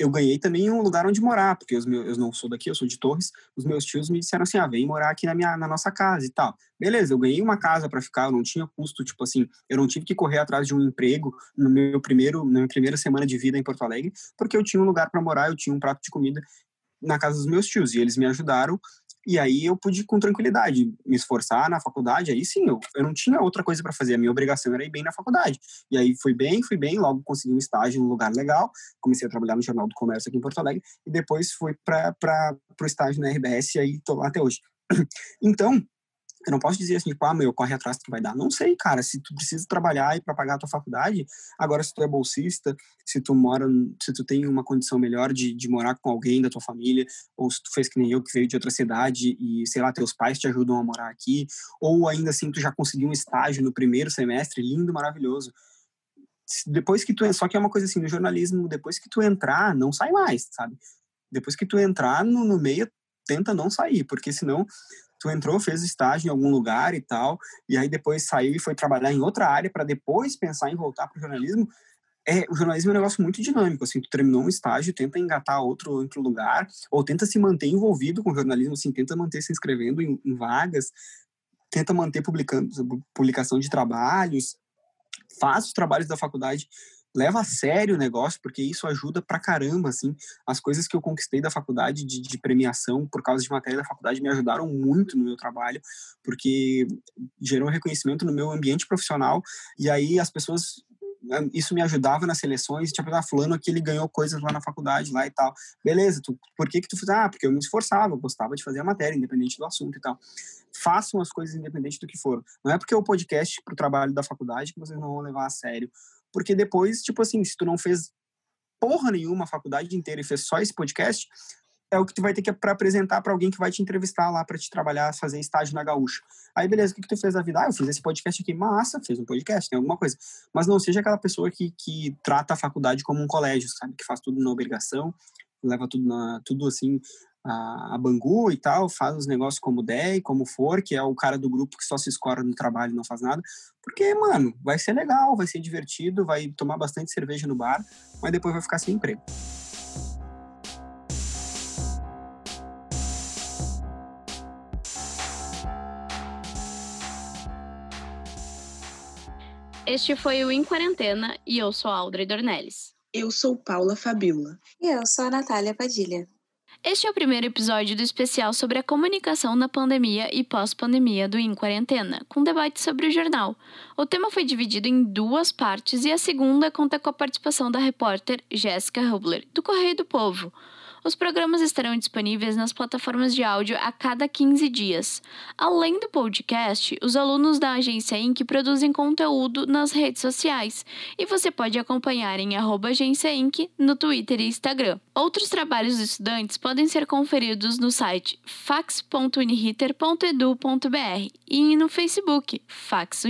S4: eu ganhei também um lugar onde morar, porque os meus, eu não sou daqui, eu sou de Torres. Os meus tios me disseram assim: ah, vem morar aqui na, minha, na nossa casa e tal. Beleza, eu ganhei uma casa para ficar, eu não tinha custo, tipo assim, eu não tive que correr atrás de um emprego no meu primeiro, na minha primeira semana de vida em Porto Alegre, porque eu tinha um lugar para morar, eu tinha um prato de comida na casa dos meus tios, e eles me ajudaram E aí eu pude, com tranquilidade, me esforçar na faculdade. Aí sim, eu, eu não tinha outra coisa para fazer. A minha obrigação era ir bem na faculdade. E aí fui bem, fui bem. Logo consegui um estágio num lugar legal. Comecei a trabalhar no Jornal do Comércio aqui em Porto Alegre. E depois fui para o estágio na RBS. E aí estou lá até hoje. Então, eu não posso dizer assim, tipo, ah, meu, corre atrás que vai dar. Não sei, cara. Se tu precisa trabalhar e para pagar a tua faculdade, agora se tu é bolsista, se tu mora, se tu tem uma condição melhor de, de morar com alguém da tua família, ou se tu fez que nem eu, que veio de outra cidade e, sei lá, teus pais te ajudam a morar aqui, ou ainda assim tu já conseguiu um estágio no primeiro semestre, lindo, maravilhoso. Depois que tu, só que é uma coisa assim, no jornalismo, depois que tu entrar, não sai mais, sabe? Depois que tu entrar no, no meio, tenta não sair, porque senão tu entrou, fez estágio em algum lugar e tal, e aí depois saiu e foi trabalhar em outra área para depois pensar em voltar para o jornalismo. É, o jornalismo é um negócio muito dinâmico, assim, tu terminou um estágio, tenta engatar outro, outro lugar, ou tenta se manter envolvido com o jornalismo, assim, tenta manter se inscrevendo em, em vagas, tenta manter publicando, publicação de trabalhos, faz os trabalhos da faculdade leva a sério o negócio, porque isso ajuda pra caramba, assim. As coisas que eu conquistei da faculdade de, de, premiação por causa de matéria da faculdade me ajudaram muito no meu trabalho, porque gerou reconhecimento no meu ambiente profissional e aí as pessoas isso me ajudava nas seleções, tipo, ah, fulano aqui ele ganhou coisas lá na faculdade, lá e tal. Beleza, tu, por que que tu fez? Ah, porque eu me esforçava, eu gostava de fazer a matéria, independente do assunto e tal. Façam as coisas independente do que for. Não é porque o podcast pro trabalho da faculdade que vocês não vão levar a sério porque depois, tipo assim, se tu não fez porra nenhuma a faculdade inteira e fez só esse podcast, é o que tu vai ter que para apresentar para alguém que vai te entrevistar lá para te trabalhar, fazer estágio na Gaúcha. Aí beleza, o que, que tu fez da vida? Ah, eu fiz esse podcast aqui, massa, fez um podcast, tem alguma coisa. Mas não seja aquela pessoa que, que trata a faculdade como um colégio, sabe? Que faz tudo na obrigação, leva tudo na tudo assim a, a Bangu e tal, faz os negócios como der e como for, que é o cara do grupo que só se escora no trabalho e não faz nada. Porque, mano, vai ser legal, vai ser divertido, vai tomar bastante cerveja no bar, mas depois vai ficar sem emprego.
S2: Este foi o Em Quarentena e eu sou a Audrey Dornelles.
S1: Eu sou Paula Fabiola.
S3: E eu sou a Natália Padilha.
S2: Este é o primeiro episódio do especial sobre a comunicação na pandemia e pós-pandemia do Em Quarentena, com debate sobre o jornal. O tema foi dividido em duas partes e a segunda conta com a participação da repórter Jéssica Hubler, do Correio do Povo. Os programas estarão disponíveis nas plataformas de áudio a cada 15 dias. Além do podcast, os alunos da agência Inc. produzem conteúdo nas redes sociais e você pode acompanhar em agência Inc. no Twitter e Instagram. Outros trabalhos dos estudantes podem ser conferidos no site fax.uniriter.edu.br e no Facebook Fax.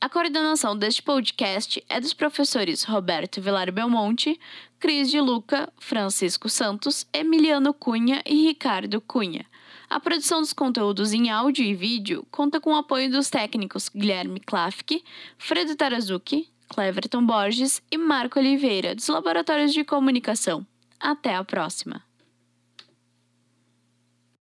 S2: A coordenação deste podcast é dos professores Roberto Vilar Belmonte, Cris de Luca, Francisco Santos, Emiliano Cunha e Ricardo Cunha. A produção dos conteúdos em áudio e vídeo conta com o apoio dos técnicos Guilherme Klafke, Fredo Tarazuki, Cleverton Borges e Marco Oliveira, dos Laboratórios de Comunicação. Até a próxima!